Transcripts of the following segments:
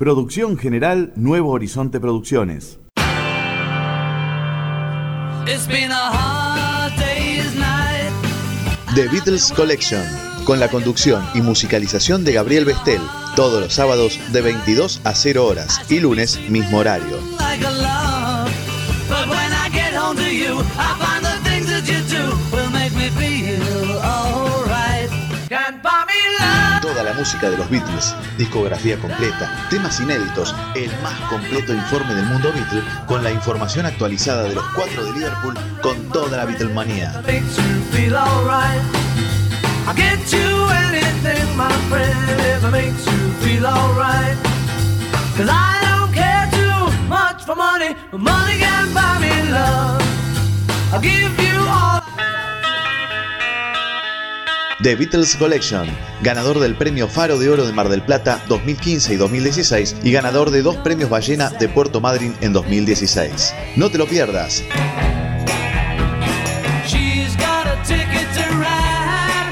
Producción general Nuevo Horizonte Producciones. The Beatles Collection, con la conducción y musicalización de Gabriel Bestel, todos los sábados de 22 a 0 horas y lunes mismo horario. Música de los Beatles, discografía completa, temas inéditos, el más completo informe del mundo Beatle, con la información actualizada de los cuatro de Liverpool, con toda la Beatlemanía. The Beatles Collection, ganador del Premio Faro de Oro de Mar del Plata 2015 y 2016 y ganador de dos premios Ballena de Puerto Madryn en 2016. No te lo pierdas.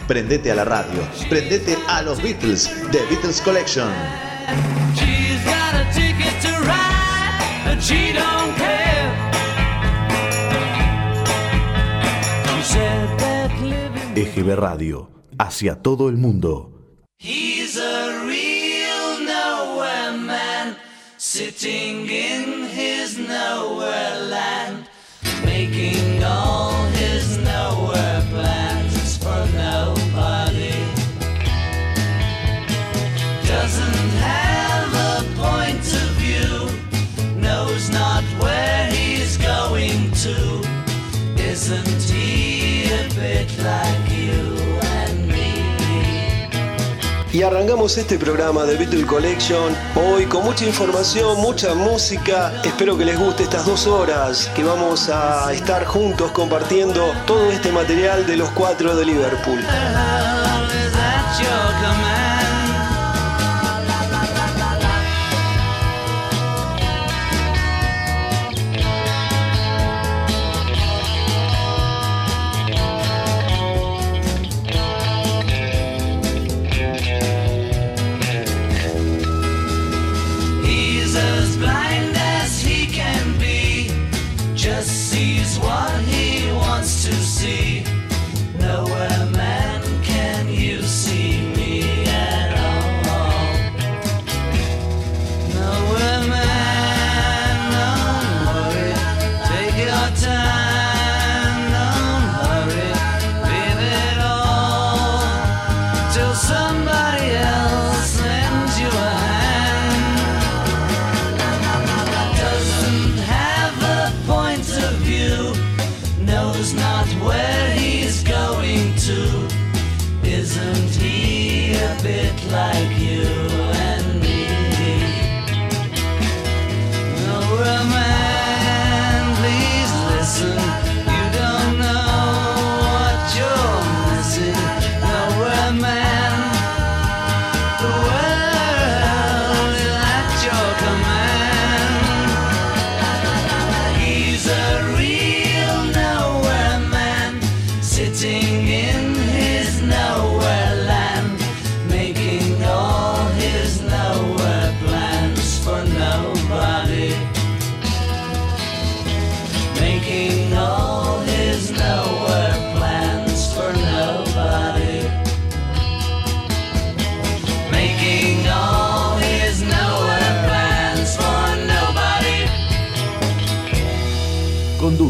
Prendete a la radio, prendete a los Beatles, The Beatles Collection. EGB Radio, hacia todo el mundo. He's a real nowhere man, sitting in his nowhere land, making all his nowhere plans for nobody. Doesn't have a point of view, knows not where he's going to. Isn't he a bit like Y arrancamos este programa de Beatle Collection hoy con mucha información, mucha música. Espero que les guste estas dos horas que vamos a estar juntos compartiendo todo este material de los cuatro de Liverpool. soir.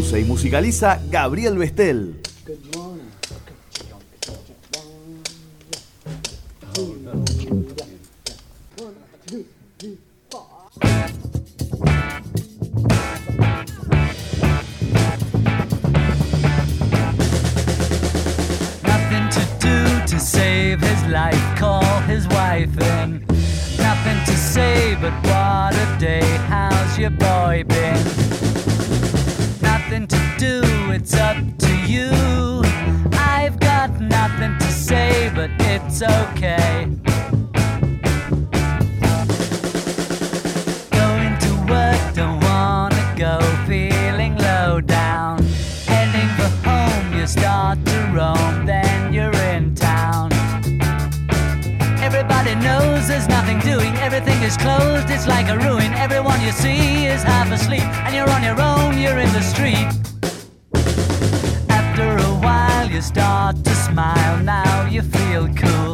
Conduce y musicaliza Gabriel Bestel. Nothing you see is half asleep, and you're on your own, you're in the street. After a while, you start to smile, now you feel cool.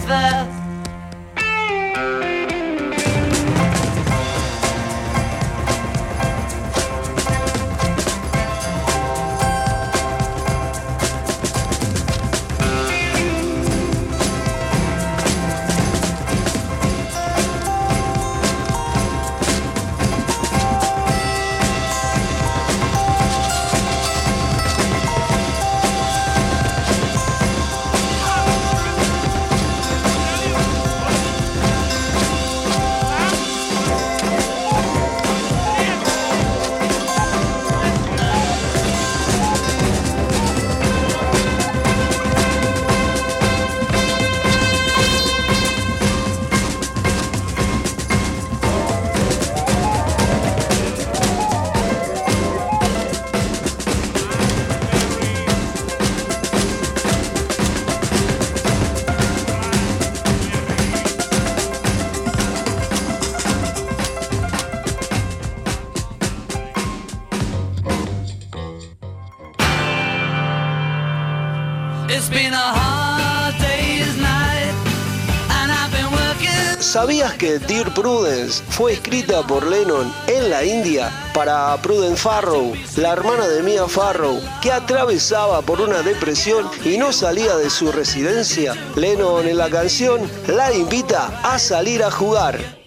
forever. Dear Prudence fue escrita por Lennon en la India para Prudence Farrow, la hermana de Mia Farrow, que atravesaba por una depresión y no salía de su residencia. Lennon en la canción la invita a salir a jugar.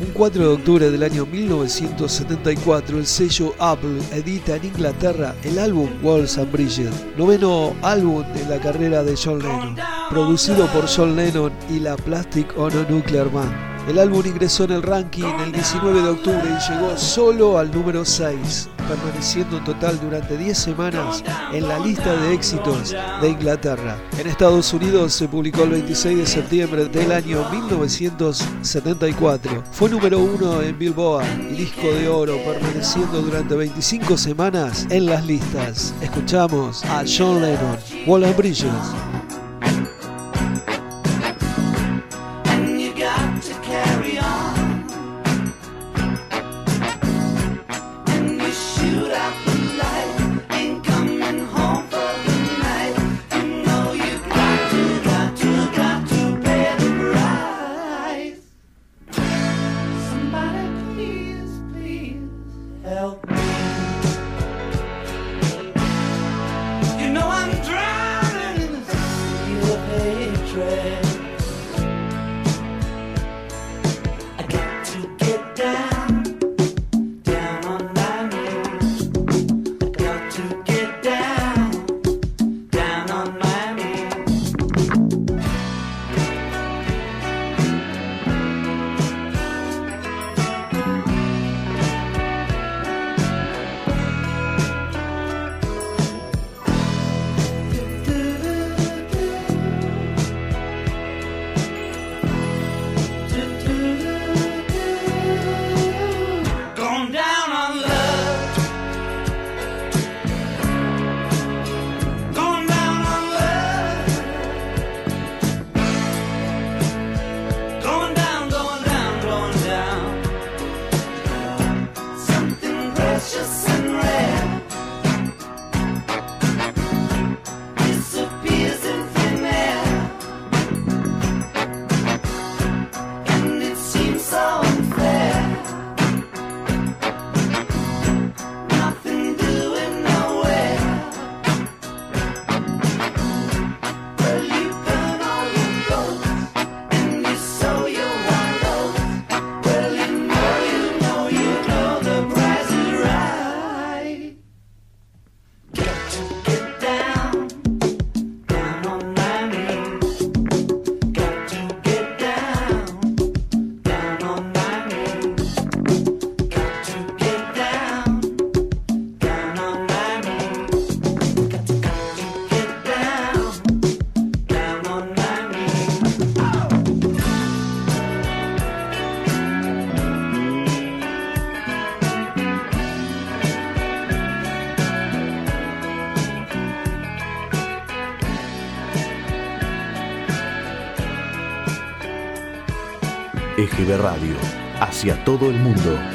Un 4 de octubre del año 1974, el sello Apple edita en Inglaterra el álbum Walls and Bridges, noveno álbum de la carrera de John Lennon, producido por John Lennon y la Plastic Ono Nuclear Man. El álbum ingresó en el ranking el 19 de octubre y llegó solo al número 6, permaneciendo en total durante 10 semanas en la lista de éxitos de Inglaterra. En Estados Unidos se publicó el 26 de septiembre del año 1974. Fue número 1 en Billboard y disco de oro, permaneciendo durante 25 semanas en las listas. Escuchamos a John Lennon, Wall and Bridges. Radio, hacia todo el mundo.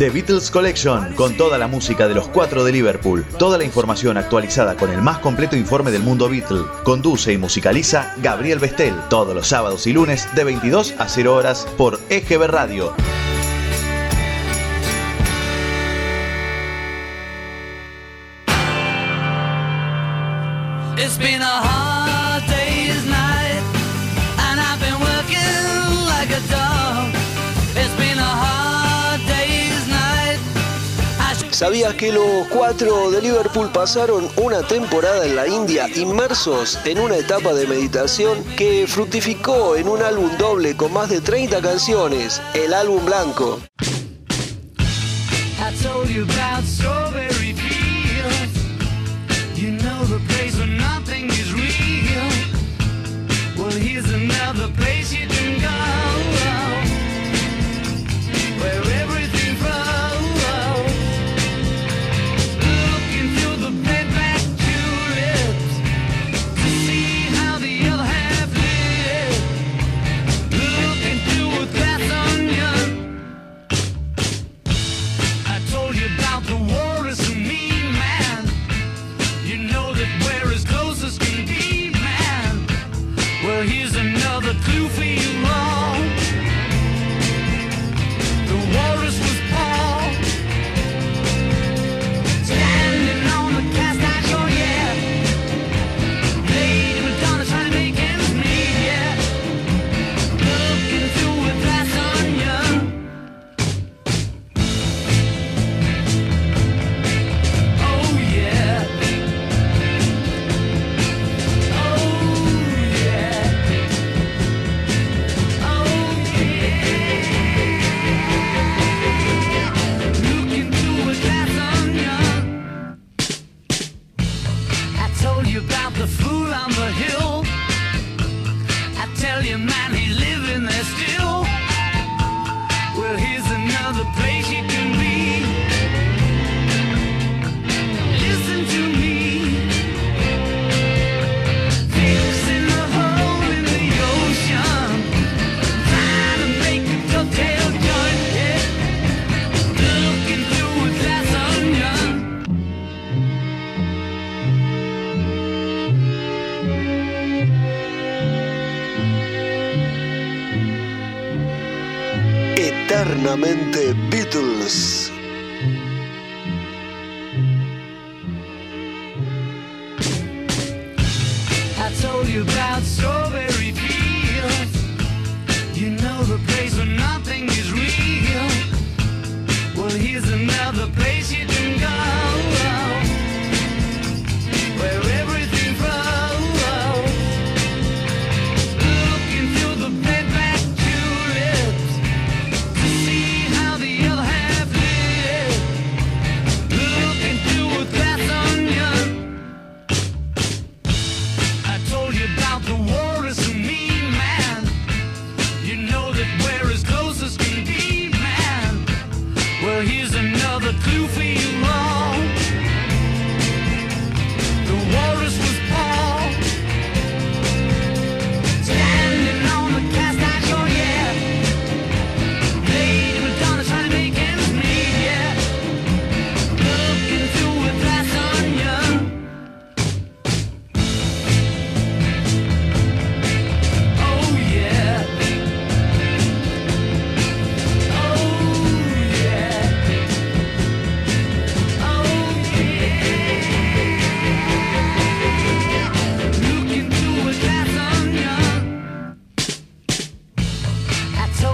The Beatles Collection, con toda la música de los cuatro de Liverpool, toda la información actualizada con el más completo informe del mundo Beatle. Conduce y musicaliza Gabriel Bestel, todos los sábados y lunes de 22 a 0 horas por EGB Radio. ¿Sabías que los cuatro de Liverpool pasaron una temporada en la India inmersos en una etapa de meditación que fructificó en un álbum doble con más de 30 canciones, el álbum blanco?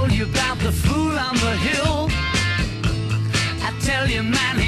told you about the fool on the hill. I tell you, man.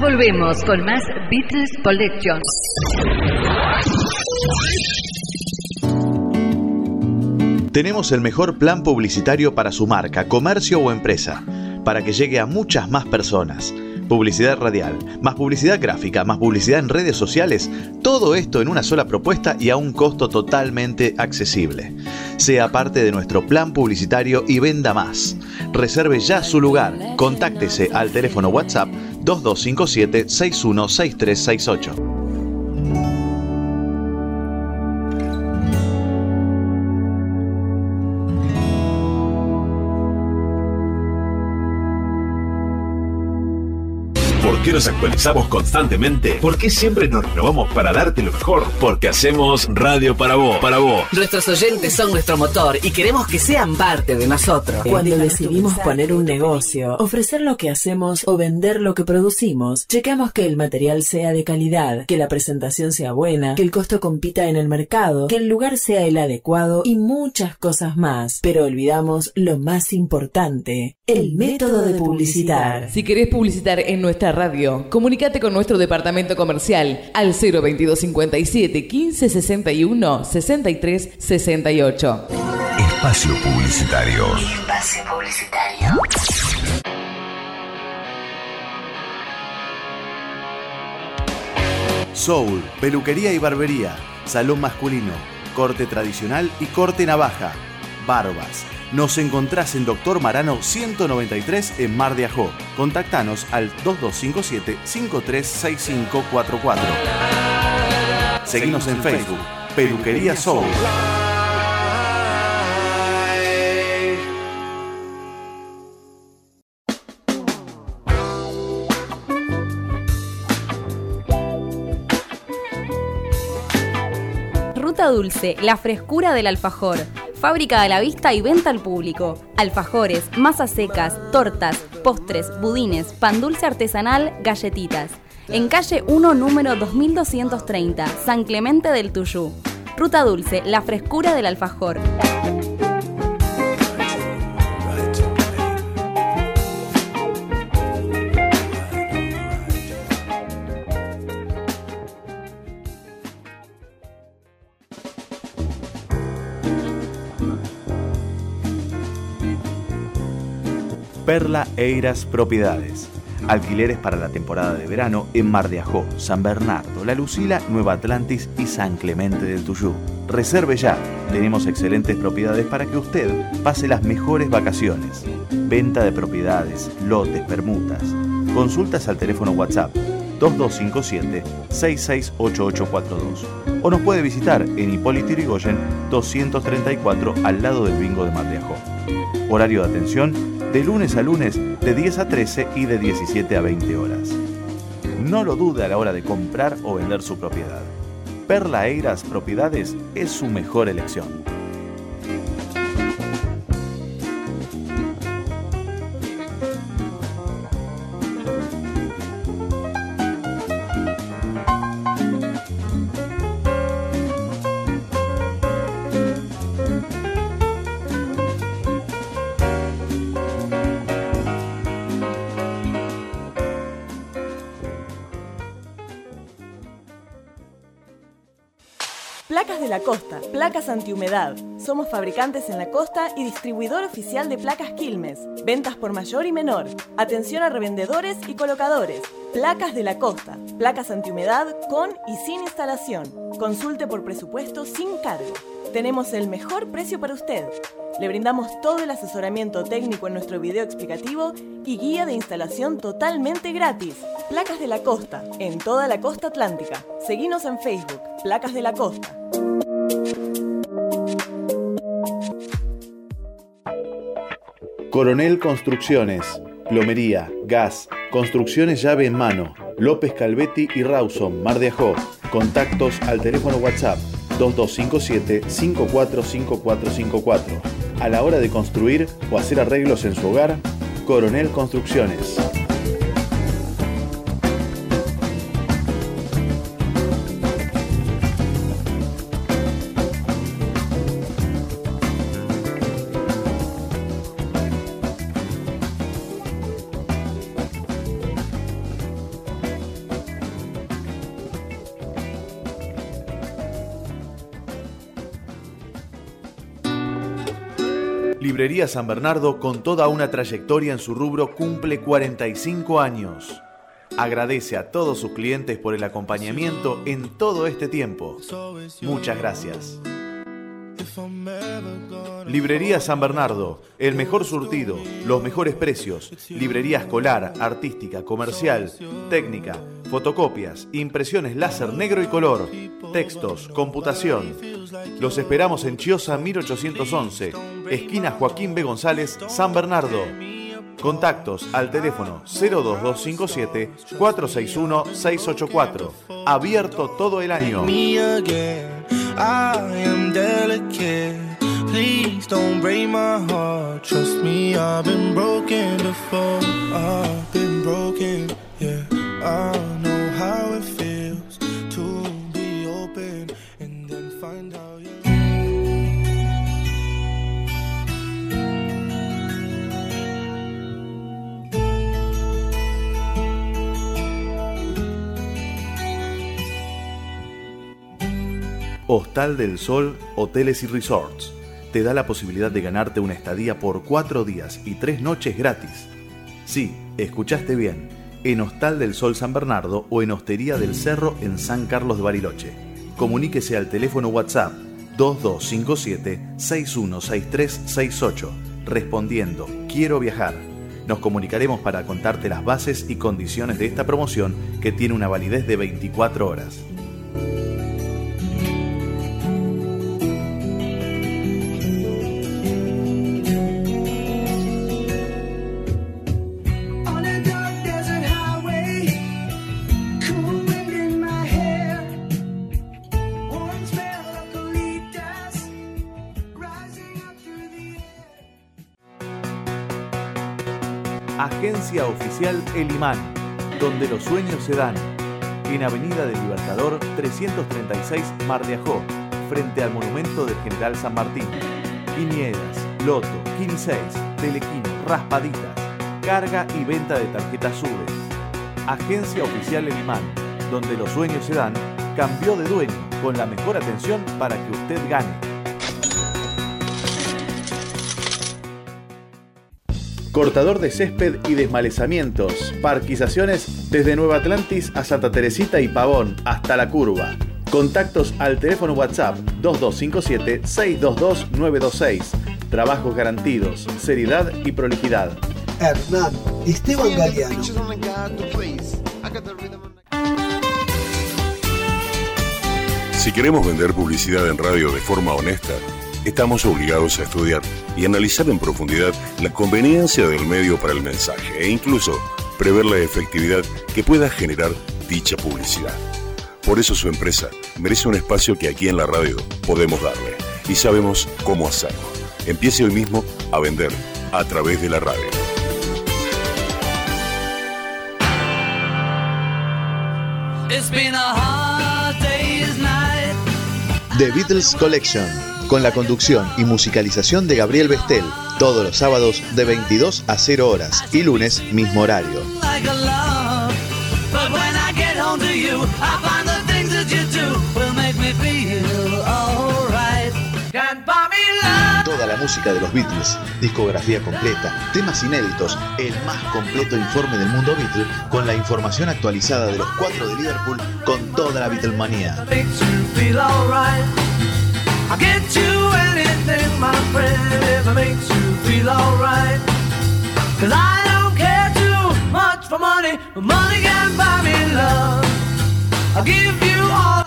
Volvemos con más Beatles Collection. Tenemos el mejor plan publicitario para su marca, comercio o empresa, para que llegue a muchas más personas. Publicidad radial, más publicidad gráfica, más publicidad en redes sociales, todo esto en una sola propuesta y a un costo totalmente accesible. Sea parte de nuestro plan publicitario y venda más. Reserve ya su lugar. Contáctese al teléfono WhatsApp 2257 qué nos actualizamos constantemente? ¿Por qué siempre nos renovamos para darte lo mejor? Porque hacemos radio para vos, para vos. Nuestros oyentes son nuestro motor y queremos que sean parte de nosotros. Cuando decidimos poner un negocio, ofrecer lo que hacemos o vender lo que producimos, checamos que el material sea de calidad, que la presentación sea buena, que el costo compita en el mercado, que el lugar sea el adecuado y muchas cosas más. Pero olvidamos lo más importante, el método de publicitar. Si querés publicitar en nuestra radio, comunícate con nuestro departamento comercial al 02257 15 61 63 68. Espacio Publicitario. Espacio publicitario. Soul, peluquería y barbería, salón masculino, corte tradicional y corte navaja, barbas. Nos encontrás en Doctor Marano 193 en Mar de Ajó. Contactanos al 2257 536544. Seguimos en Facebook, Peluquería Soul. Ruta Dulce, la frescura del alfajor. Fábrica a la vista y venta al público. Alfajores, masas secas, tortas, postres, budines, pan dulce artesanal, galletitas. En calle 1, número 2230, San Clemente del Tuyú. Ruta Dulce, la frescura del alfajor. Perla Eiras Propiedades. Alquileres para la temporada de verano en Mar de Ajó, San Bernardo, La Lucila, Nueva Atlantis y San Clemente del Tuyú. Reserve ya. Tenemos excelentes propiedades para que usted pase las mejores vacaciones. Venta de propiedades, lotes, permutas. Consultas al teléfono WhatsApp 2257 668842 o nos puede visitar en Hipólito Yrigoyen 234 al lado del bingo de Mar de Ajó. Horario de atención de lunes a lunes de 10 a 13 y de 17 a 20 horas. No lo dude a la hora de comprar o vender su propiedad. Perla Eiras Propiedades es su mejor elección. Costa, placas antihumedad. Somos fabricantes en la costa y distribuidor oficial de placas Quilmes. Ventas por mayor y menor. Atención a revendedores y colocadores. Placas de la Costa, placas antihumedad con y sin instalación. Consulte por presupuesto sin cargo. Tenemos el mejor precio para usted. Le brindamos todo el asesoramiento técnico en nuestro video explicativo y guía de instalación totalmente gratis. Placas de la Costa, en toda la costa atlántica. Seguinos en Facebook, Placas de la Costa. Coronel Construcciones, plomería, gas, construcciones llave en mano, López Calvetti y Rawson, Mar de Ajó. Contactos al teléfono WhatsApp 2257 545454. A la hora de construir o hacer arreglos en su hogar, Coronel Construcciones. San Bernardo, con toda una trayectoria en su rubro, cumple 45 años. Agradece a todos sus clientes por el acompañamiento en todo este tiempo. Muchas gracias. Librería San Bernardo, el mejor surtido, los mejores precios, librería escolar, artística, comercial, técnica, fotocopias, impresiones láser negro y color, textos, computación. Los esperamos en Chiosa 1811, esquina Joaquín B. González, San Bernardo. Contactos al teléfono 02257 461 684. Abierto todo el año. Please don't break my heart. Trust me, I've been broken before. I've been broken, yeah. I know how it feels to be open and then find out. Yeah. Hostal del Sol, Hoteles y Resorts. Te da la posibilidad de ganarte una estadía por cuatro días y tres noches gratis. Sí, escuchaste bien. En Hostal del Sol San Bernardo o en Hostería del Cerro en San Carlos de Bariloche. Comuníquese al teléfono WhatsApp 2257-616368 respondiendo Quiero viajar. Nos comunicaremos para contarte las bases y condiciones de esta promoción que tiene una validez de 24 horas. Agencia Oficial El Imán, donde los sueños se dan. En Avenida del Libertador 336 Mar de Ajó, frente al monumento del General San Martín. Viñedas, Loto, 15, Telequino, Raspaditas, carga y venta de tarjetas SUBE. Agencia Oficial El Imán, donde los sueños se dan, cambió de dueño con la mejor atención para que usted gane. Cortador de césped y desmalezamientos. Parquizaciones desde Nueva Atlantis a Santa Teresita y Pavón hasta la curva. Contactos al teléfono WhatsApp 2257-622-926. Trabajos garantidos, seriedad y prolijidad. Hernán Esteban Galeano. Si queremos vender publicidad en radio de forma honesta, estamos obligados a estudiar y analizar en profundidad la conveniencia del medio para el mensaje e incluso prever la efectividad que pueda generar dicha publicidad. Por eso su empresa merece un espacio que aquí en la radio podemos darle y sabemos cómo hacerlo. Empiece hoy mismo a vender a través de la radio. It's been a hard day's night. The Beatles Collection, con la conducción y musicalización de Gabriel Bestel, todos los sábados de 22 a 0 horas y lunes mismo horario. Toda la música de los Beatles, discografía completa, temas inéditos, el más completo informe del mundo Beatle, con la información actualizada de los cuatro de Liverpool, con toda la Beatlemanía. Give you all.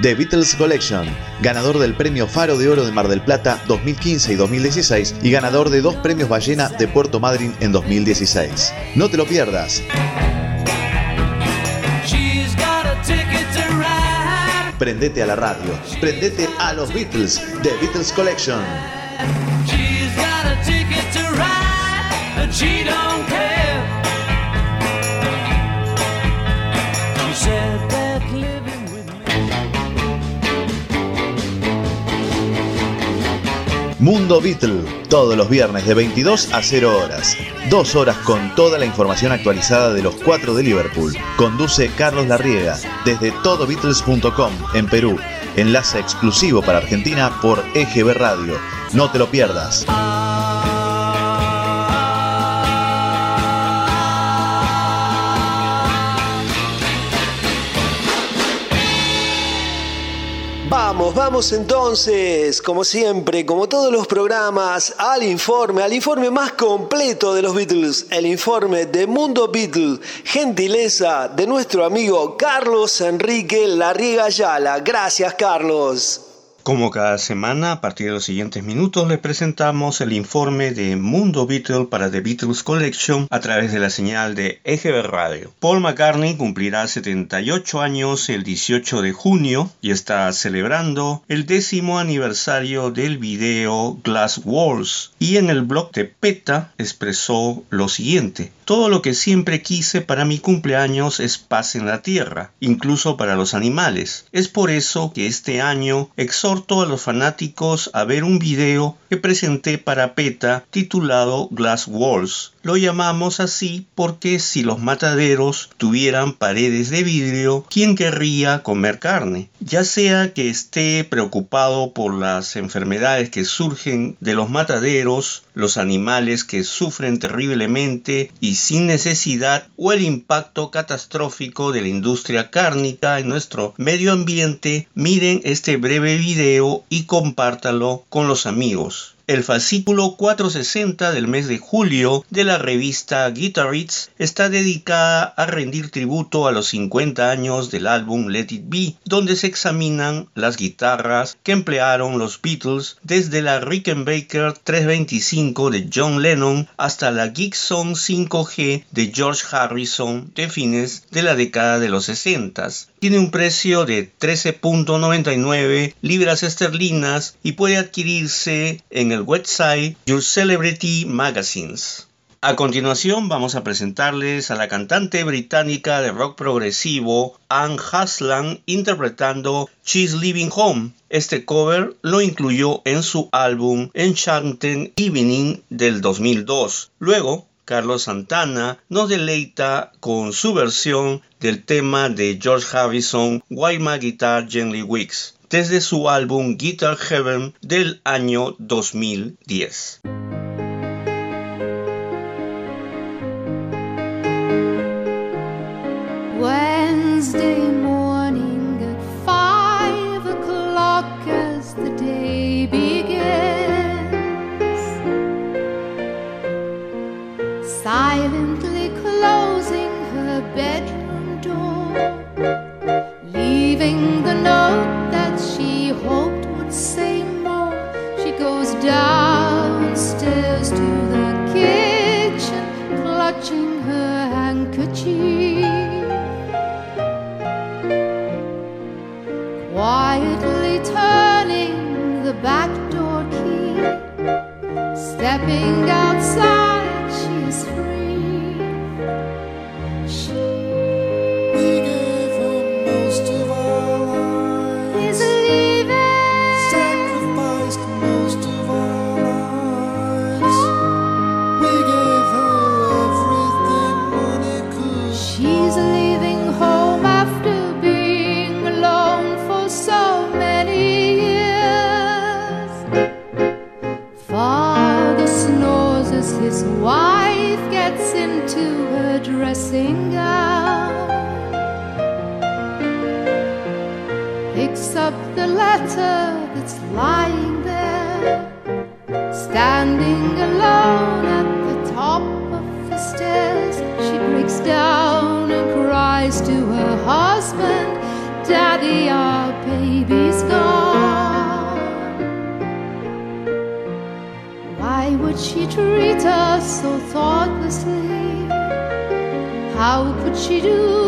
The Beatles Collection, ganador del premio Faro de Oro de Mar del Plata 2015 y 2016 y ganador de dos premios Ballena de Puerto Madryn en 2016. No te lo pierdas. Prendete a la radio, prendete a los Beatles, The Beatles Collection. Mundo Beatle, todos los viernes de 22 a 0 horas. Dos horas con toda la información actualizada de los cuatro de Liverpool. Conduce Carlos Larriega desde todobeatles.com en Perú enlace exclusivo para Argentina por EGB Radio. No te lo pierdas. Vamos, vamos entonces, como siempre, como todos los programas, al informe, al informe más completo de los Beatles, el informe de Mundo Beatle, gentileza de nuestro amigo Carlos Enrique Larriga Ayala. Gracias, Carlos. Como cada semana, a partir de los siguientes minutos, les presentamos el informe de Mundo Beatle para The Beatles Collection a través de la señal de EGB Radio. Paul McCartney cumplirá 78 años el 18 de junio y está celebrando el décimo aniversario del video Glass Walls. Y en el blog de PETA expresó lo siguiente. Todo lo que siempre quise para mi cumpleaños es paz en la tierra, incluso para los animales. Es por eso que este año exhorto a los fanáticos a ver un video que presenté para PETA titulado Glass Walls. Lo llamamos así porque si los mataderos tuvieran paredes de vidrio, ¿quién querría comer carne? Ya sea que esté preocupado por las enfermedades que surgen de los mataderos, los animales que sufren terriblemente y sin necesidad, o el impacto catastrófico de la industria cárnica en nuestro medio ambiente, miren este breve video y compártalo con los amigos el fascículo 460 del mes de julio de la revista Guitarists está dedicada a rendir tributo a los 50 años del álbum Let It Be, donde se examinan las guitarras que emplearon los Beatles desde la Rickenbacker 325 de John Lennon hasta la Gibson 5G de George Harrison de fines de la década de los 60. Tiene un precio de 13.99 libras esterlinas y puede adquirirse en el website Your Celebrity Magazines. A continuación vamos a presentarles a la cantante británica de rock progresivo Anne Haslam interpretando She's Living Home. Este cover lo incluyó en su álbum Enchanted Evening del 2002. Luego, Carlos Santana nos deleita con su versión del tema de George Harrison Why My Guitar Gently Weeks desde su álbum Guitar Heaven del año 2010. Note that she hoped would say more. She goes downstairs to the kitchen, clutching her handkerchief. quietly turning the back door key. Stepping outside, the letter that's lying there, standing alone at the top of the stairs. She breaks down and cries to her husband, Daddy, our baby's gone. Why would she treat us so thoughtlessly? How could she do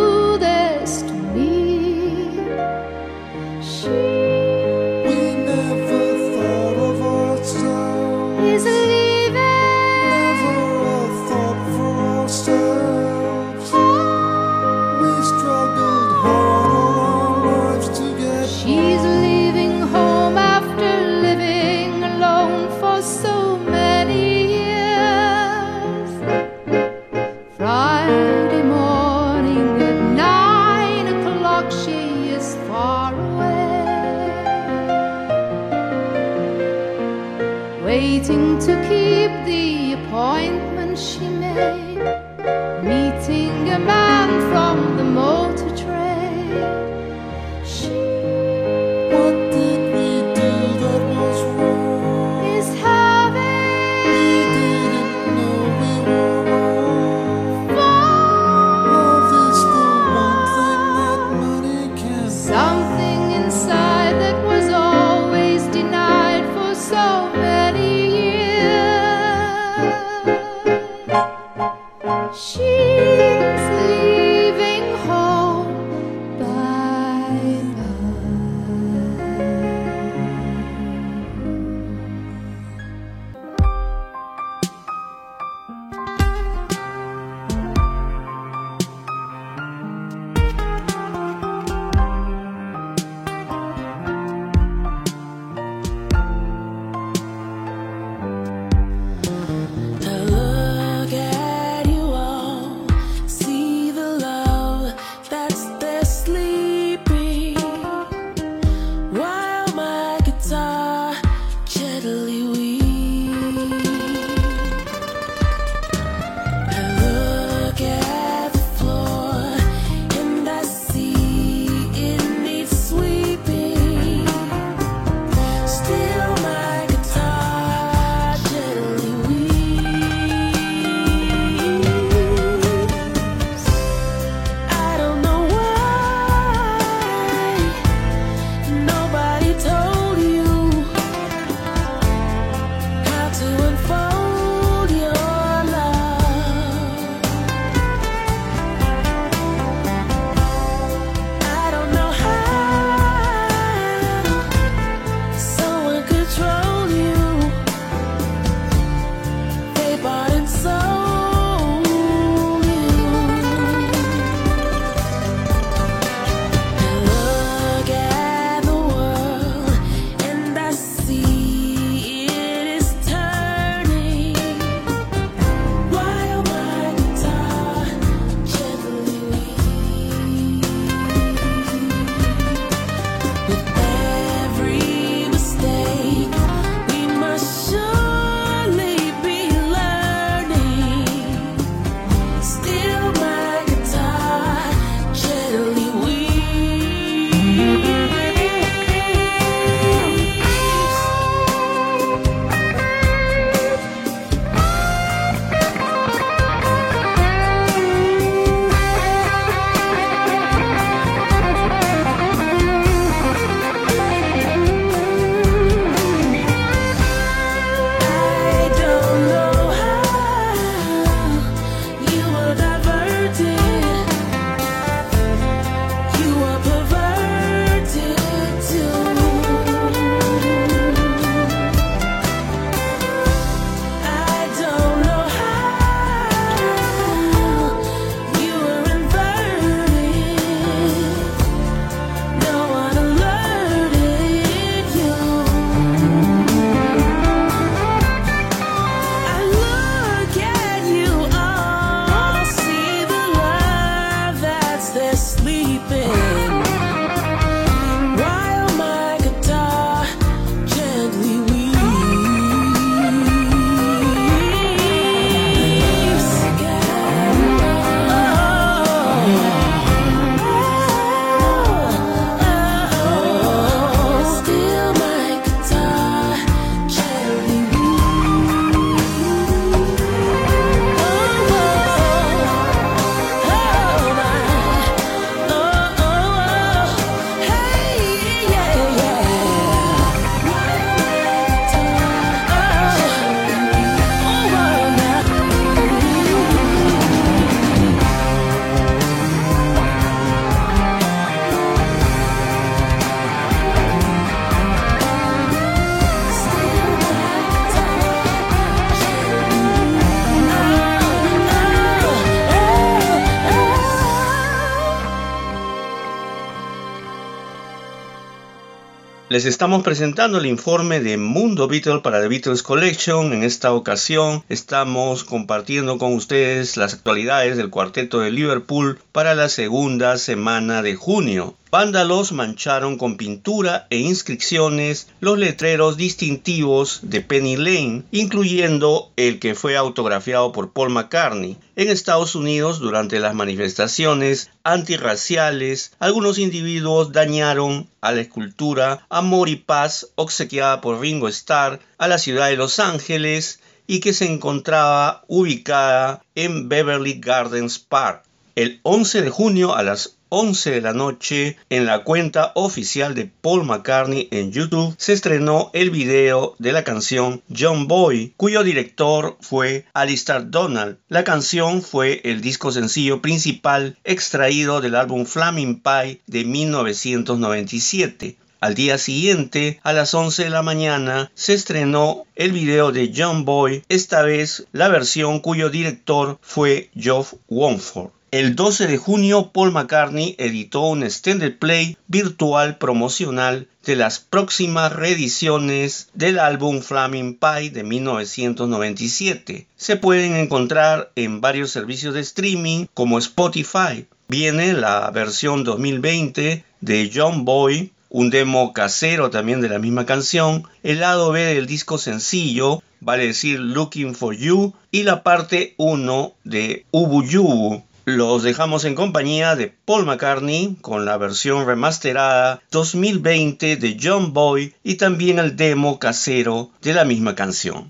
Les estamos presentando el informe de Mundo Beatle para The Beatles Collection. En esta ocasión estamos compartiendo con ustedes las actualidades del cuarteto de Liverpool para la segunda semana de junio. Vándalos mancharon con pintura e inscripciones los letreros distintivos de Penny Lane, incluyendo el que fue autografiado por Paul McCartney. En Estados Unidos, durante las manifestaciones antirraciales, algunos individuos dañaron a la escultura Amor y Paz obsequiada por Ringo Starr a la ciudad de Los Ángeles y que se encontraba ubicada en Beverly Gardens Park. El 11 de junio a las 11 de la noche en la cuenta oficial de Paul McCartney en YouTube se estrenó el video de la canción John Boy, cuyo director fue Alistair Donald. La canción fue el disco sencillo principal extraído del álbum Flaming Pie de 1997. Al día siguiente, a las 11 de la mañana, se estrenó el video de John Boy, esta vez la versión cuyo director fue Geoff Womford. El 12 de junio, Paul McCartney editó un extended play virtual promocional de las próximas reediciones del álbum Flaming Pie de 1997. Se pueden encontrar en varios servicios de streaming como Spotify. Viene la versión 2020 de John Boy, un demo casero también de la misma canción, el lado B del disco sencillo, vale decir Looking for You, y la parte 1 de Ubu Yubu. Los dejamos en compañía de Paul McCartney con la versión remasterada 2020 de John Boy y también el demo casero de la misma canción.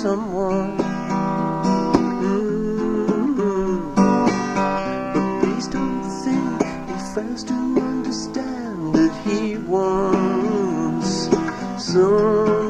Someone. Mm-hmm. But please don't think he fails to understand that he wants someone.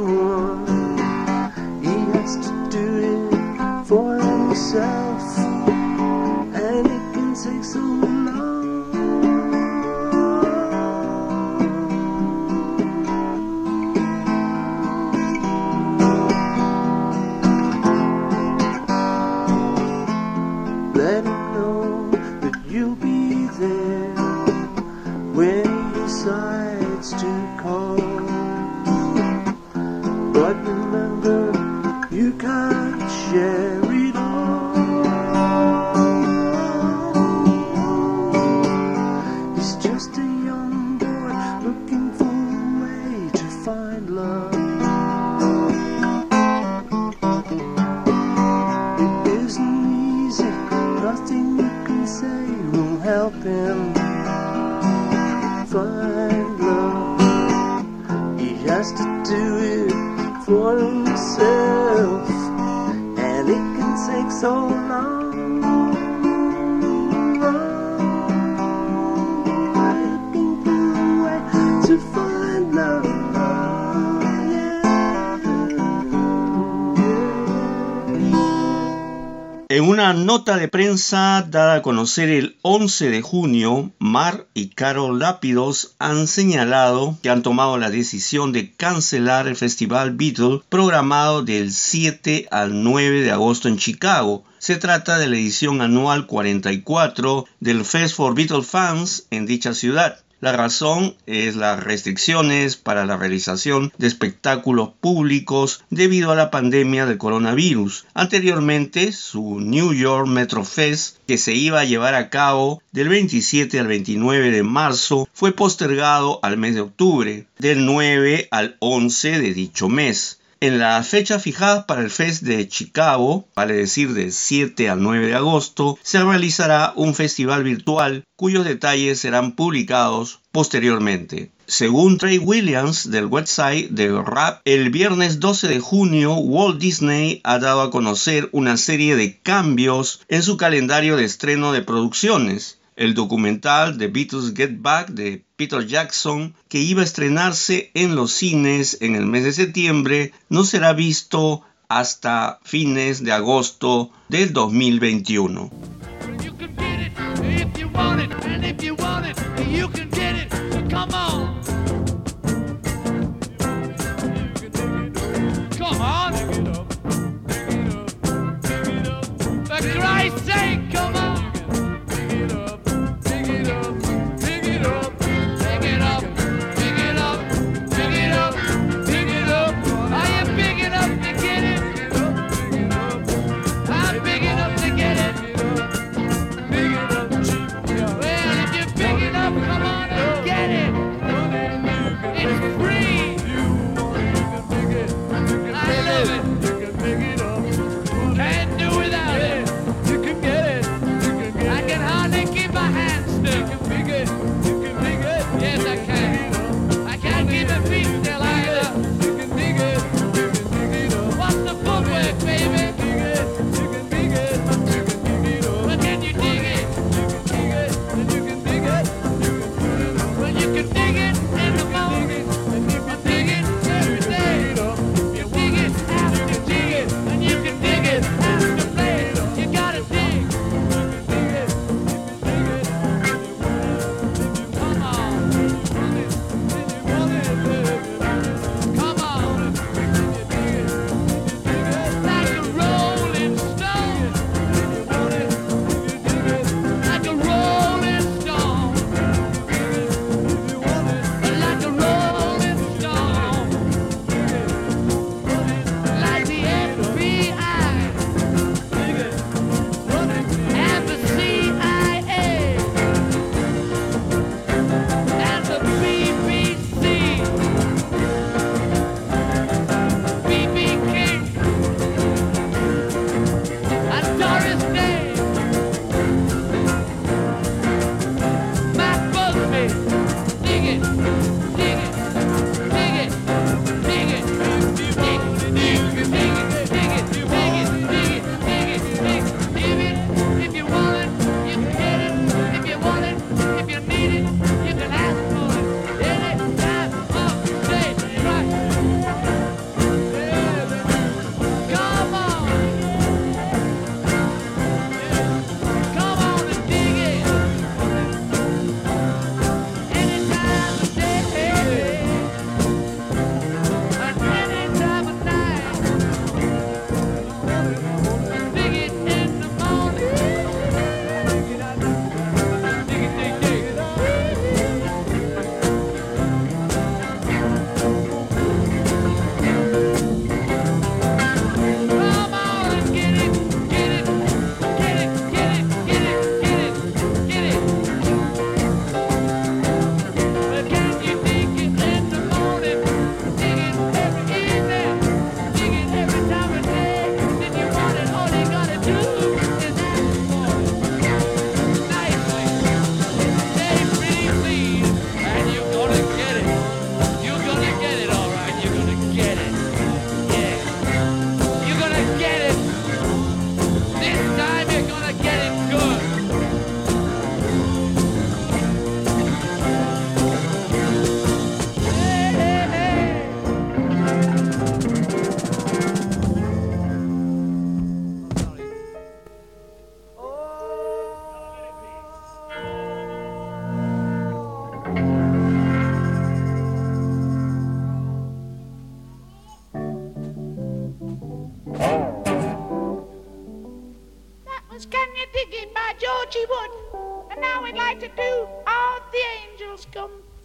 Nota de prensa dada a conocer el 11 de junio, Mar y Carol Lápidos han señalado que han tomado la decisión de cancelar el Festival Beatle programado del 7 al 9 de agosto en Chicago. Se trata de la edición anual 44 del Fest for Beatle Fans en dicha ciudad. La razón es las restricciones para la realización de espectáculos públicos debido a la pandemia del coronavirus. Anteriormente, su New York Metro Fest, que se iba a llevar a cabo del 27 al 29 de marzo, fue postergado al mes de octubre, del 9 al 11 de dicho mes. En la fecha fijada para el Fest de Chicago, vale decir del 7 al 9 de agosto, se realizará un festival virtual cuyos detalles serán publicados posteriormente. Según Trey Williams del website de Rap, el viernes 12 de junio Walt Disney ha dado a conocer una serie de cambios en su calendario de estreno de producciones. El documental The Beatles Get Back de Peter Jackson, que iba a estrenarse en los cines en el mes de septiembre, no será visto hasta fines de agosto del 2021. If you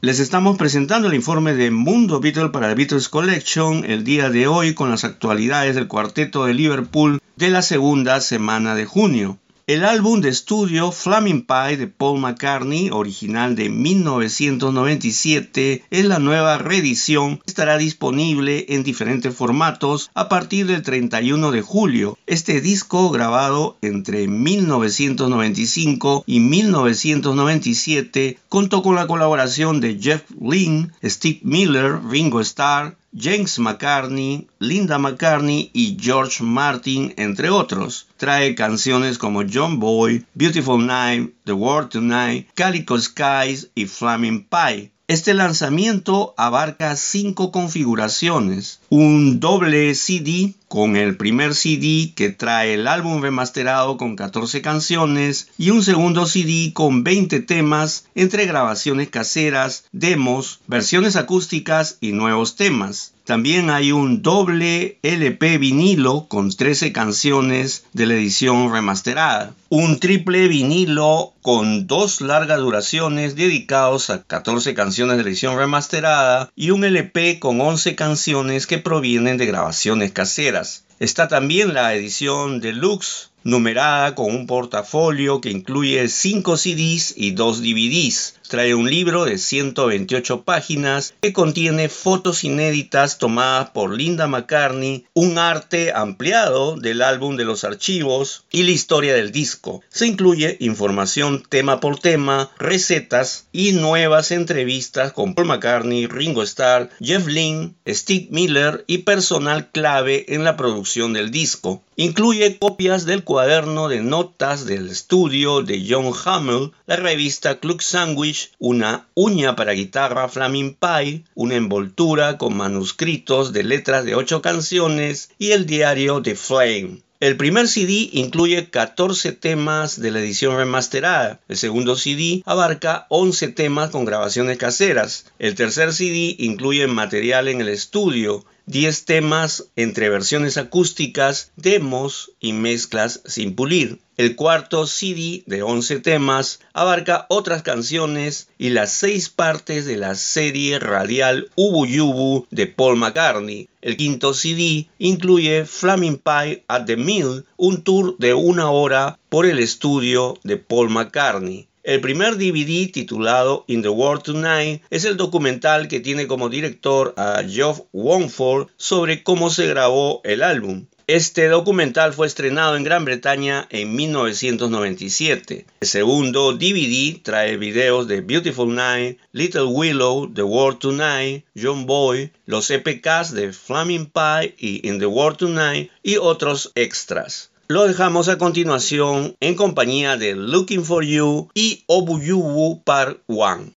Les estamos presentando el informe de Mundo Beatle para The Beatles Collection el día de hoy con las actualidades del cuarteto de Liverpool de la segunda semana de junio. El álbum de estudio Flaming Pie de Paul McCartney, original de 1997, es la nueva reedición. Estará disponible en diferentes formatos a partir del 31 de julio. Este disco, grabado entre 1995 y 1997, contó con la colaboración de Jeff Lynne, Steve Miller, Ringo Starr, James McCartney, Linda McCartney y George Martin, entre otros. Trae canciones como John Boy, Beautiful Night, The World Tonight, Calico Skies y Flaming Pie. Este lanzamiento abarca cinco configuraciones, un doble CD con el primer CD que trae el álbum remasterado con 14 canciones y un segundo CD con 20 temas entre grabaciones caseras, demos, versiones acústicas y nuevos temas. También hay un doble LP vinilo con 13 canciones de la edición remasterada. Un triple vinilo con dos largas duraciones dedicados a 14 canciones de la edición remasterada y un LP con 11 canciones que provienen de grabaciones caseras. Está también la edición deluxe numerada con un portafolio que incluye 5 CDs y 2 DVDs. Trae un libro de 128 páginas que contiene fotos inéditas tomadas por Linda McCartney, un arte ampliado del álbum de los archivos y la historia del disco. Se incluye información tema por tema, recetas y nuevas entrevistas con Paul McCartney, Ringo Starr, Jeff Lynne, Steve Miller y personal clave en la producción del disco. Incluye copias del cuaderno de notas del estudio de John Hummel, la revista Club Sandwich, una uña para guitarra Flaming Pie, una envoltura con manuscritos de letras de ocho canciones y el diario The Flame. El primer CD incluye 14 temas de la edición remasterada. El segundo CD abarca 11 temas con grabaciones caseras. El tercer CD incluye material en el estudio 10 temas entre versiones acústicas, demos y mezclas sin pulir. El cuarto CD de 11 temas abarca otras canciones y las seis partes de la serie radial Ubu Yubu de Paul McCartney. El quinto CD incluye Flaming Pie at the Mill, un tour de una hora por el estudio de Paul McCartney. El primer DVD titulado In the World Tonight es el documental que tiene como director a Geoff Womford sobre cómo se grabó el álbum. Este documental fue estrenado en Gran Bretaña en 1997. El segundo DVD trae videos de Beautiful Night, Little Willow, The World Tonight, John Boy, los EPKs de Flaming Pie y In the World Tonight y otros extras. Lo dejamos a continuación en compañía de Looking for You y Obuyubu Part 1.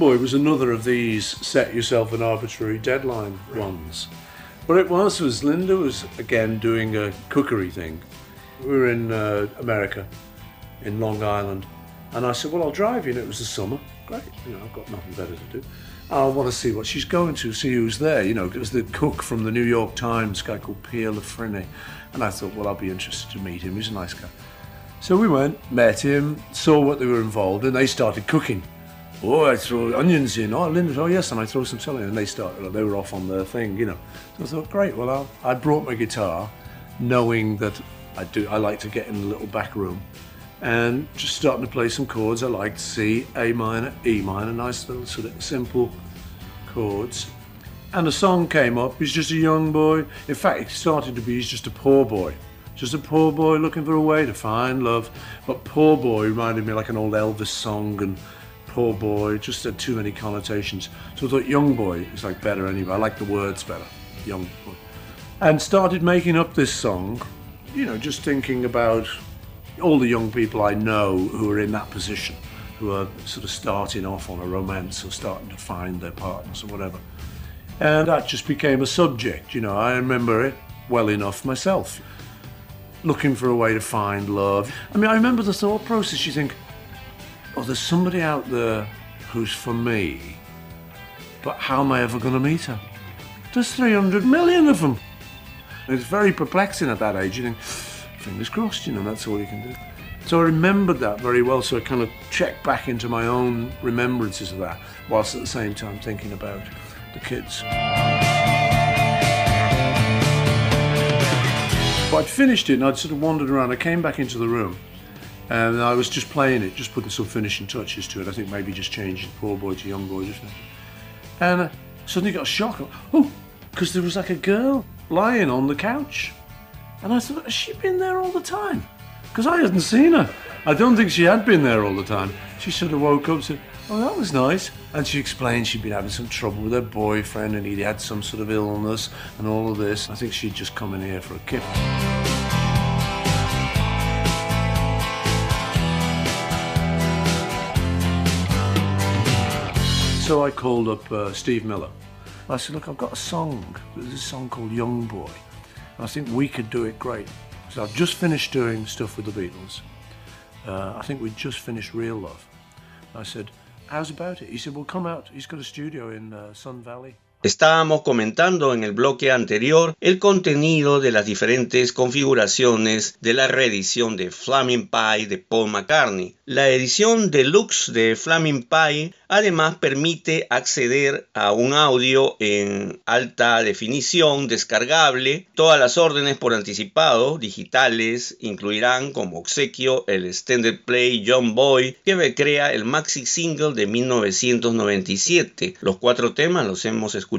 Boy was another of these set yourself an arbitrary deadline ones. What it was was Linda was again doing a cookery thing. We were in uh, America, in Long Island, and I said, "Well, I'll drive you." And it was the summer. Great, you know, I've got nothing better to do. I want to see what she's going to, see who's there. You know, it was the cook from the New York Times, guy called Pierre Lafrene, and I thought, well, I'll be interested to meet him. He's a nice guy. So we went, met him, saw what they were involved in. And they started cooking. Oh, I throw onions in. Oh, Linda, oh yes, and I throw some celery. And they started, they were off on their thing, you know. So I thought, great. Well, I'll, I brought my guitar, knowing that I do. I like to get in the little back room, and just starting to play some chords. I liked C, A minor, E minor, nice little sort of simple chords. And a song came up. He's just a young boy. In fact, it started to be he's just a poor boy. Just a poor boy looking for a way to find love. But poor boy reminded me like an old Elvis song and poor boy just had too many connotations. So I thought young boy is like better anyway. I like the words better. Young boy. And started making up this song, you know, just thinking about all the young people I know who are in that position, who are sort of starting off on a romance or starting to find their partners or whatever. And that just became a subject, you know, I remember it well enough myself. Looking for a way to find love. I mean, I remember the thought process, you think, oh, there's somebody out there who's for me, but how am I ever going to meet her? There's 300 million of them. It's very perplexing at that age. You think, fingers crossed, you know, that's all you can do. So I remembered that very well, so I kind of checked back into my own remembrances of that, whilst at the same time thinking about the kids. But I'd finished it and I'd sort of wandered around. I came back into the room and I was just playing it, just putting some finishing touches to it. I think maybe just changing poor boy to young boy, just and I suddenly got a shock. Oh, because there was like a girl lying on the couch, and I thought, has she been there all the time? Because I hadn't seen her. I don't think she had been there all the time. She sort of woke up and said, "Oh, that was nice," and she explained she'd been having some trouble with her boyfriend, and he'd had some sort of illness and all of this. I think she'd just come in here for a kip. So I called up uh, Steve Miller. I said, look, I've got a song. There's a song called Young Boy. I think we could do it great. So I've just finished doing stuff with the Beatles. Uh, I think we just finished Real Love. I said, how's about it? He said, well, come out. He's got a studio in uh, Sun Valley. Estábamos comentando en el bloque anterior el contenido de las diferentes configuraciones de la reedición de Flaming Pie de Paul McCartney. La edición deluxe de Flaming Pie además permite acceder a un audio en alta definición descargable. Todas las órdenes por anticipado digitales incluirán como obsequio el Extended Play John Boy que recrea el maxi single de 1997. Los cuatro temas los hemos escuchado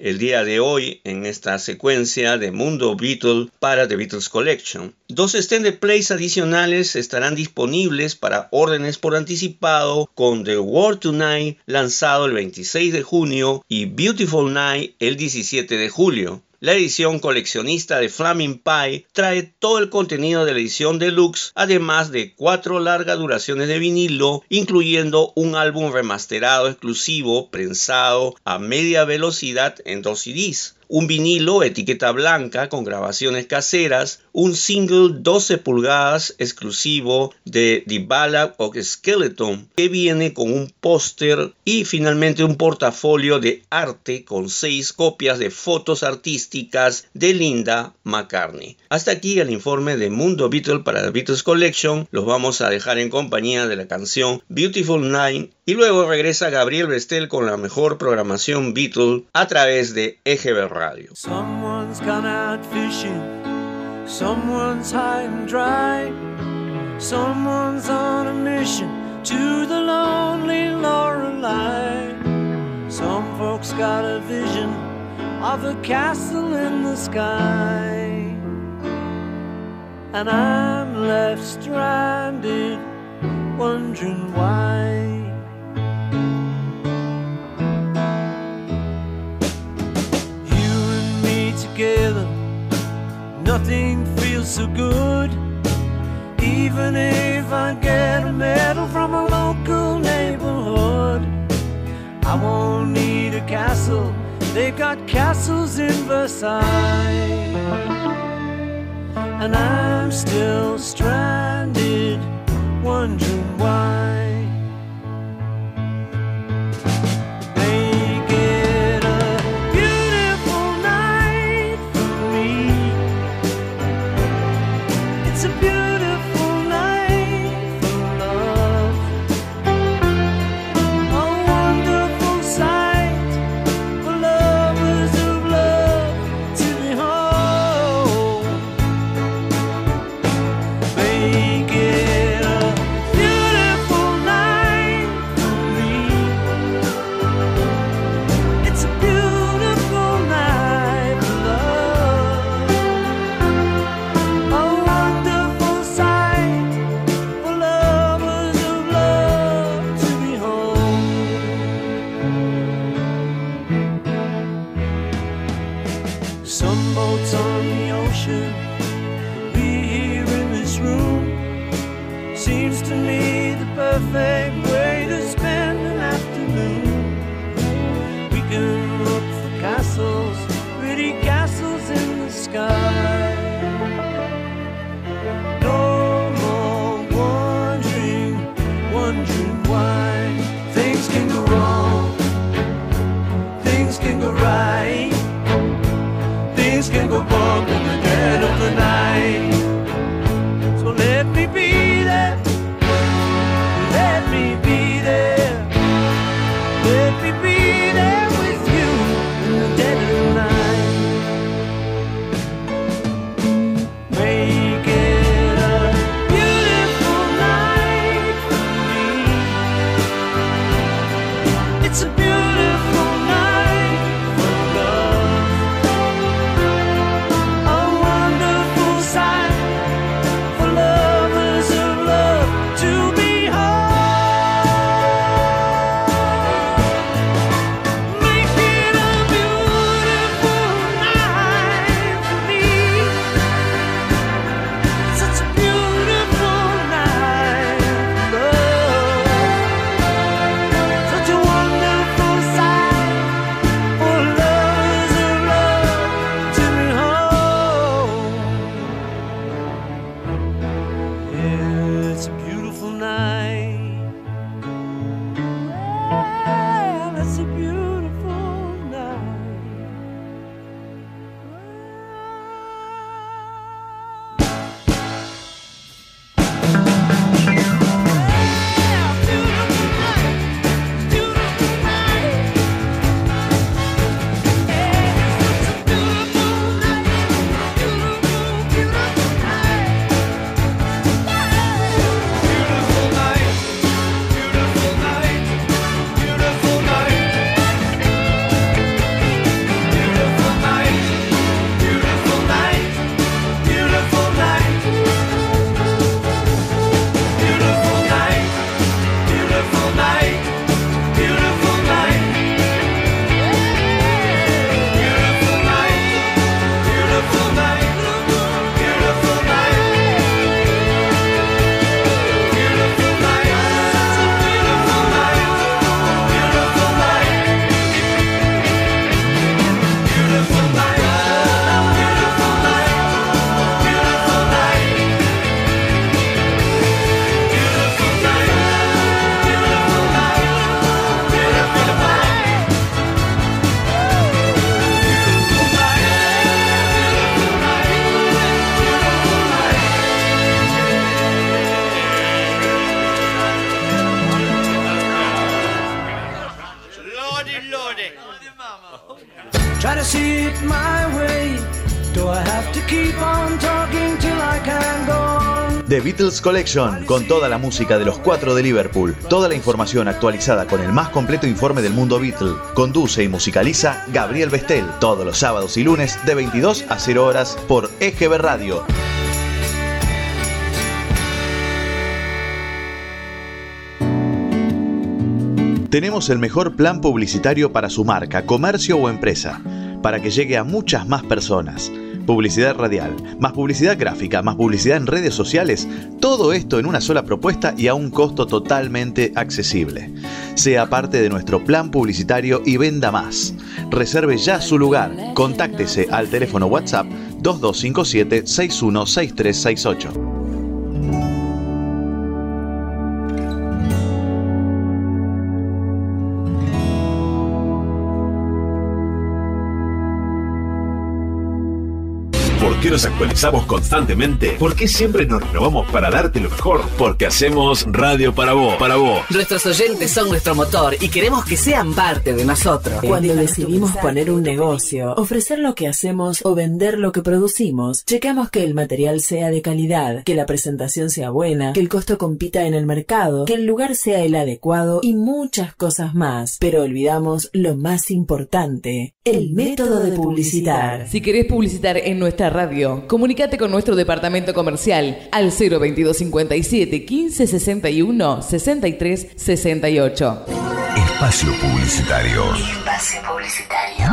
el día de hoy en esta secuencia de Mundo Beatle para The Beatles Collection. Dos extended plays adicionales estarán disponibles para órdenes por anticipado con The World Tonight lanzado el 26 de junio y Beautiful Night el 17 de julio. La edición coleccionista de Flaming Pie trae todo el contenido de la edición deluxe, además de cuatro largas duraciones de vinilo, incluyendo un álbum remasterado exclusivo prensado a media velocidad en dos CDs un vinilo etiqueta blanca con grabaciones caseras, un single 12 pulgadas exclusivo de The Ballad of Skeleton que viene con un póster y finalmente un portafolio de arte con seis copias de fotos artísticas de Linda McCartney. Hasta aquí el informe de Mundo Beatle para la Beatles Collection. Los vamos a dejar en compañía de la canción Beautiful Night y luego regresa Gabriel Bestel con la mejor programación Beatle a través de EGB Radio. Someone's gone out fishing, someone's high and dry, someone's on a mission to the lonely Lorelei. Some folks got a vision of a castle in the sky, and I'm left stranded, wondering why. Nothing feels so good. Even if I get a medal from a local neighborhood, I won't need a castle. They've got castles in Versailles. And I'm still stranded, wondering why. Collection, con toda la música de los cuatro de Liverpool, toda la información actualizada con el más completo informe del mundo Beatle. Conduce y musicaliza Gabriel Bestel, todos los sábados y lunes de 22 a 0 horas por EGB Radio. Tenemos el mejor plan publicitario para su marca, comercio o empresa, para que llegue a muchas más personas publicidad radial, más publicidad gráfica, más publicidad en redes sociales, todo esto en una sola propuesta y a un costo totalmente accesible. Sea parte de nuestro plan publicitario y venda más. Reserve ya su lugar. Contáctese al teléfono WhatsApp 2257 616368. ¿Por qué nos actualizamos constantemente? ¿Por qué siempre nos renovamos para darte lo mejor? Porque hacemos radio para vos, para vos. Nuestros oyentes son nuestro motor y queremos que sean parte de nosotros. Cuando decidimos poner un negocio, ofrecer lo que hacemos o vender lo que producimos, checamos que el material sea de calidad, que la presentación sea buena, que el costo compita en el mercado, que el lugar sea el adecuado y muchas cosas más. Pero olvidamos lo más importante, el método de publicitar. Si querés publicitar en nuestra radio, comunícate con nuestro departamento comercial al 02257 15 61 63 68. Espacio Publicitario. Espacio Publicitario.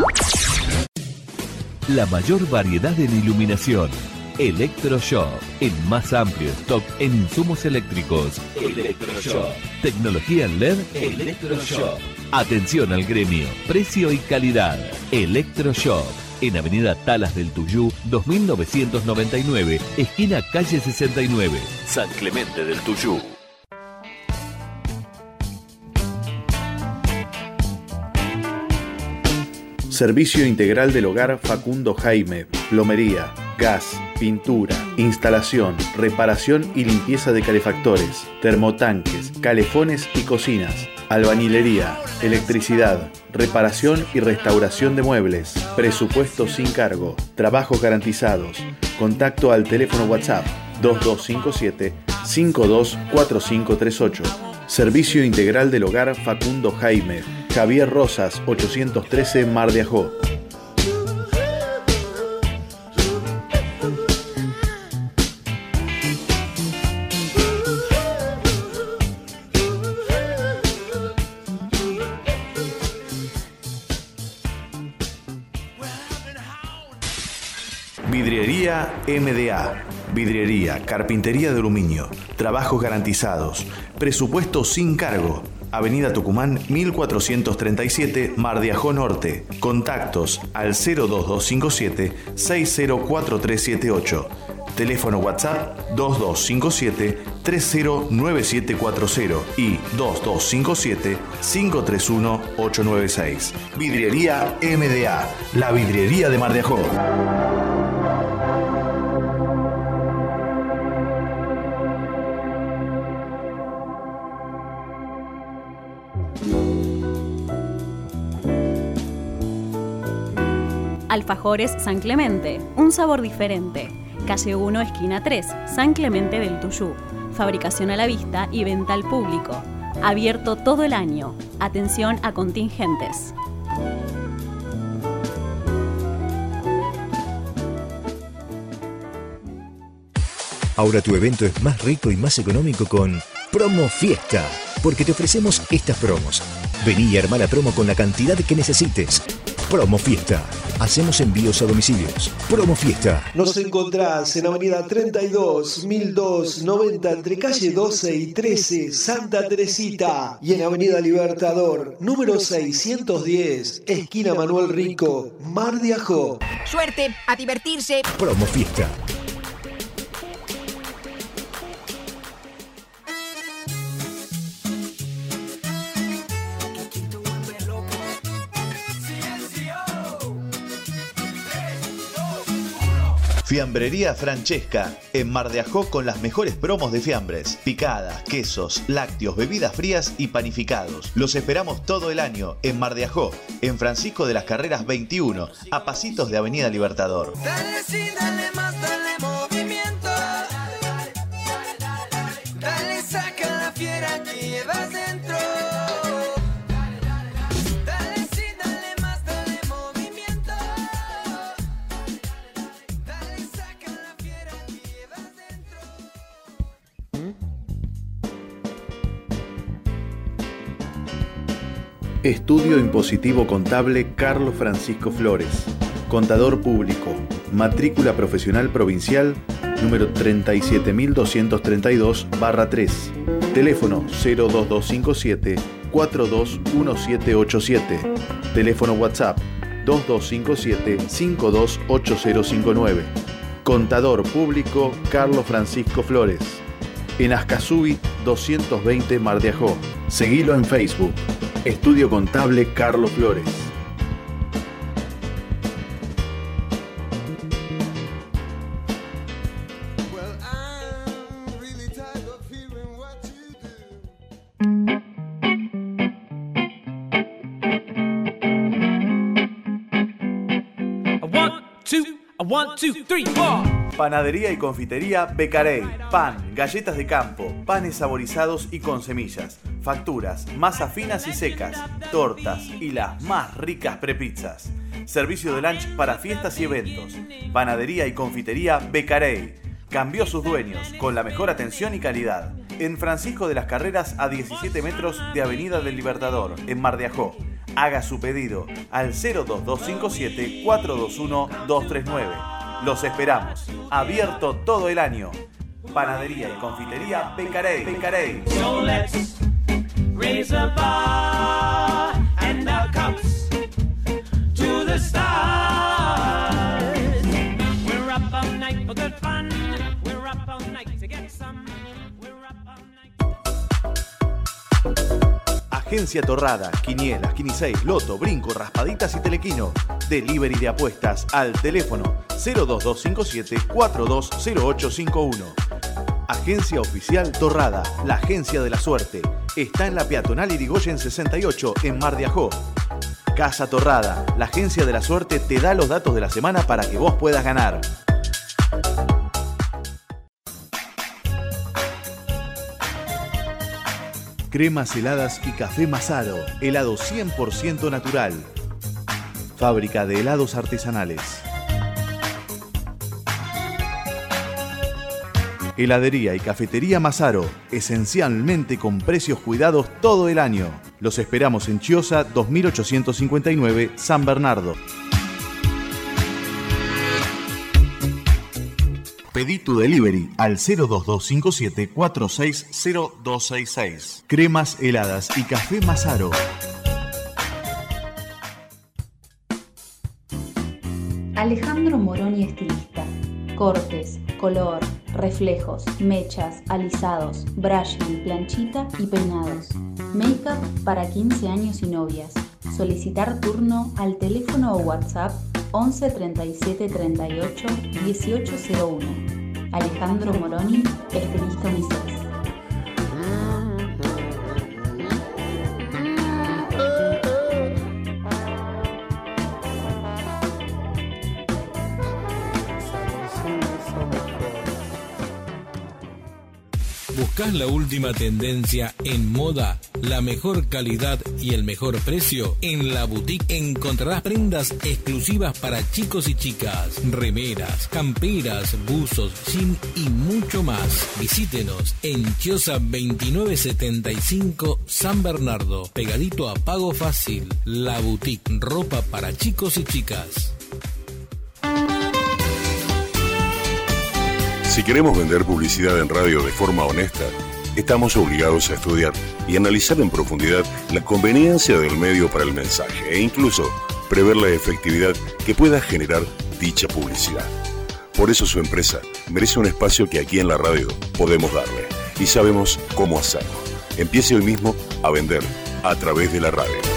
La mayor variedad en iluminación. Electroshop. El más amplio stock en insumos eléctricos. Electroshop. Tecnología en LED. Electroshop. Atención al gremio. Precio y calidad. Electroshop. En Avenida Talas del Tuyú, 2999, esquina calle 69, San Clemente del Tuyú. Servicio Integral del Hogar Facundo Jaime, plomería, gas, pintura, instalación, reparación y limpieza de calefactores, termotanques, calefones y cocinas, albañilería, electricidad, reparación y restauración de muebles, presupuesto sin cargo, trabajos garantizados, contacto al teléfono WhatsApp 2257 524538. Servicio Integral del Hogar Facundo Jaime, Javier Rosas 813 Mar de Ajó. Vidriería MDA. Vidriería, carpintería de aluminio, trabajos garantizados, presupuesto sin cargo. Avenida Tucumán 1437, Mar de Ajó Norte. Contactos al 02257 604378. Teléfono WhatsApp 2257 309740 y 2257 531 896. Vidriería MDA, la vidriería de Mar. Alfajores San Clemente, un sabor diferente. Calle 1, esquina 3, San Clemente del Tuyú. Fabricación a la vista y venta al público. Abierto todo el año. Atención a contingentes. Ahora tu evento es más rico y más económico con Promo Fiesta, porque te ofrecemos estas promos. Vení y armá la promo con la cantidad que necesites. Promo Fiesta. Hacemos envíos a domicilios. Promo Fiesta. Nos encontrás en Avenida 32, 1290, entre calle 12 y 13, Santa Teresita. Y en Avenida Libertador, número 610, esquina Manuel Rico, Mar de Ajó. Suerte, a divertirse. Promo Fiesta. Fiambrería Francesca, en Mar de Ajó con las mejores promos de fiambres, picadas, quesos, lácteos, bebidas frías y panificados. Los esperamos todo el año en Mar de Ajó, en Francisco de las Carreras 21, a pasitos de Avenida Libertador. Dale sí, dale más, dale movimiento. Dale, saca la fiera que llevas dentro. Estudio Impositivo Contable Carlos Francisco Flores. Contador Público, matrícula profesional provincial número 37232-3, teléfono 02257 421787, teléfono WhatsApp 2257 528059. Contador Público Carlos Francisco Flores. En Ascasubi 220 Mar de Ajó. Seguilo en Facebook. Estudio Contable Carlos Flores. One, two, three, four. Panadería y confitería Becarey. Pan, galletas de campo, panes saborizados y con semillas, facturas, masas finas y secas, tortas y las más ricas prepizzas. Servicio de lunch para fiestas y eventos. Panadería y confitería Becarey. Cambió sus dueños con la mejor atención y calidad. En Francisco de las Carreras a 17 metros de Avenida del Libertador, en Mar de Ajó. Haga su pedido al 02257 421 239. Los esperamos. Abierto todo el año. Panadería y confitería Becarey. Becarey. So let's raise a bar and Agencia Torrada, Quinielas, Quiniseis, Loto, Brinco, Raspaditas y Telequino. Delivery de apuestas al teléfono 02257 420851. Agencia Oficial Torrada, la agencia de la suerte. Está en la peatonal Irigoyen 68 en Mar de Ajó. Casa Torrada, la agencia de la suerte te da los datos de la semana para que vos puedas ganar. Cremas heladas y café Masaro, helado 100% natural. Fábrica de helados artesanales. Heladería y cafetería Masaro, esencialmente con precios cuidados todo el año. Los esperamos en Chiosa 2859 San Bernardo. Pedí tu delivery al 02257 460266. Cremas heladas y café Masaro. Alejandro Moroni estilista. Cortes, color, reflejos, mechas, alisados, brushing, planchita y peinados. Make-up para 15 años y novias. Solicitar turno al teléfono o WhatsApp 11 37 38 1801. Alejandro Moroni, estilista unisex. ¿Buscas la última tendencia en moda, la mejor calidad y el mejor precio? En la boutique encontrarás prendas exclusivas para chicos y chicas, remeras, camperas, buzos, jean y mucho más. Visítenos en Chiosa 2975 San Bernardo, pegadito a Pago Fácil. La boutique, ropa para chicos y chicas. Si queremos vender publicidad en radio de forma honesta, estamos obligados a estudiar y analizar en profundidad la conveniencia del medio para el mensaje e incluso prever la efectividad que pueda generar dicha publicidad. Por eso su empresa merece un espacio que aquí en la radio podemos darle y sabemos cómo hacerlo. Empiece hoy mismo a vender a través de la radio.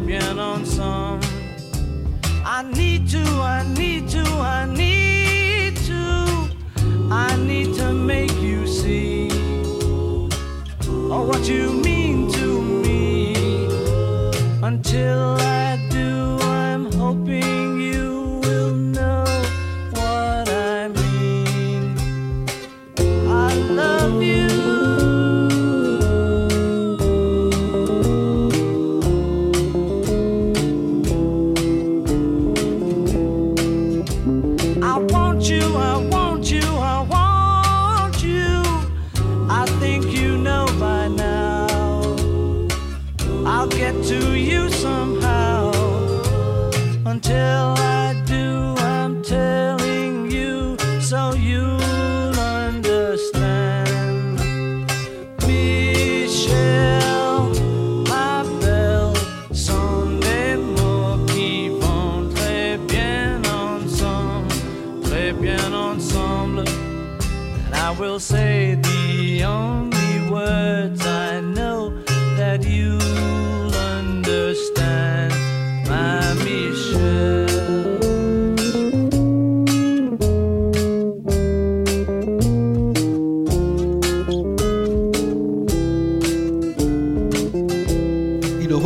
Bien ensemble. I need to, I need to, I need to, I need to make you see oh, what you mean to me. Until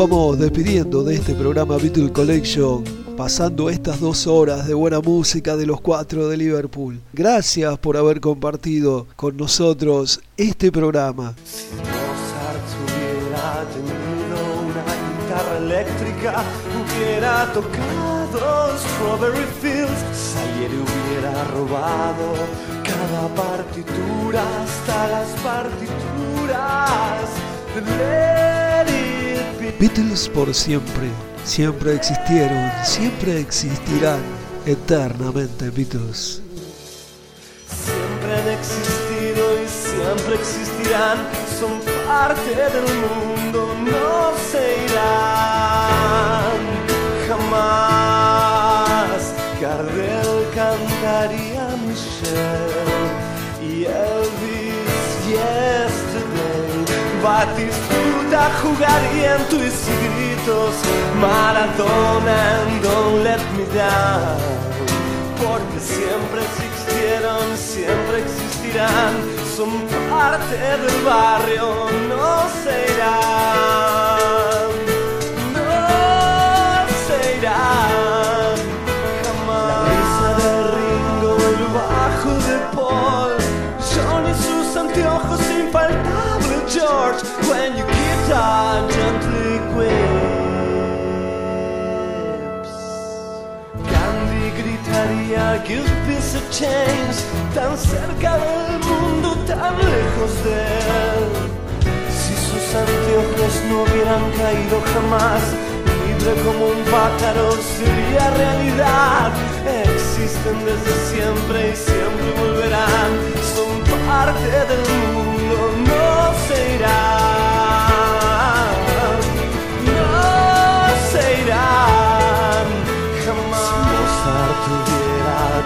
vamos despidiendo de este programa Beatle Collection, pasando estas dos horas de buena música de los cuatro de Liverpool. Gracias por haber compartido con nosotros este programa. Mozart hubiera tenido una guitarra eléctrica, hubiera tocado Strawberry Fields, Salieri hubiera robado cada partitura hasta las partituras de Be. Beatles por siempre, siempre existieron, siempre existirán, eternamente Beatles. Siempre han existido y siempre existirán, son parte del mundo, no se irán jamás. Gardel cantaría Michelle Batistuta jugaría en tus gritos, Maradona and Don't Let Me Down. Porque siempre existieron, siempre existirán, son parte del barrio, no se que hubiese change tan cerca del mundo, tan lejos de él. Si sus anteojos no hubieran caído jamás, libre como un pájaro sería realidad. Existen desde siempre y siempre volverán, son parte del mundo, no se irán.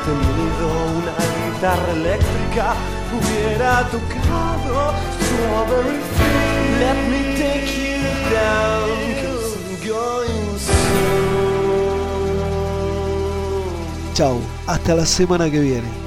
Tenido una guitarra eléctrica, hubiera tocado Strawberry Fields. Let me take you down, cause I'm going soon. Chau, hasta la semana que viene.